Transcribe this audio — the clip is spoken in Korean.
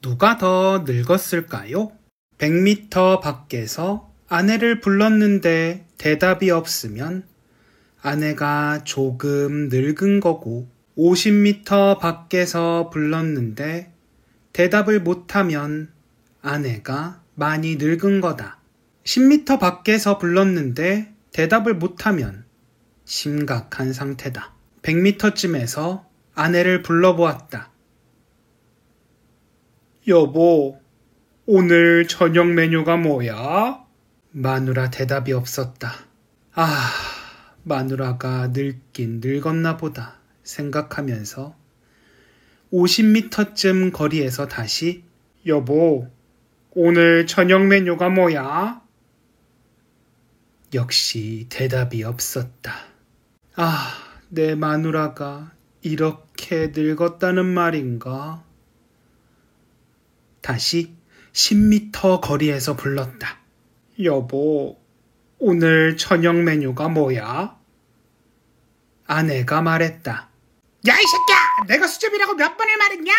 누가 더 늙었을까요? 100m 밖에서 아내를 불렀는데 대답이 없으면 아내가 조금 늙은 거고 50m 밖에서 불렀는데 대답을 못하면 아내가 많이 늙은 거다. 10m 밖에서 불렀는데 대답을 못하면 심각한 상태다. 100m쯤에서 아내를 불러보았다. 여보, 오늘 저녁 메뉴가 뭐야? 마누라 대답이 없었다. 아, 마누라가 늙긴 늙었나 보다 생각하면서 50m쯤 거리에서 다시 여보, 오늘 저녁 메뉴가 뭐야? 역시 대답이 없었다. 아, 내 마누라가 이렇게 늙었다는 말인가? 다시 10m 거리에서 불렀다. 여보, 오늘 저녁 메뉴가 뭐야? 아내가 말했다. 야, 이 새끼야! 내가 수제비라고 몇 번을 말했냐?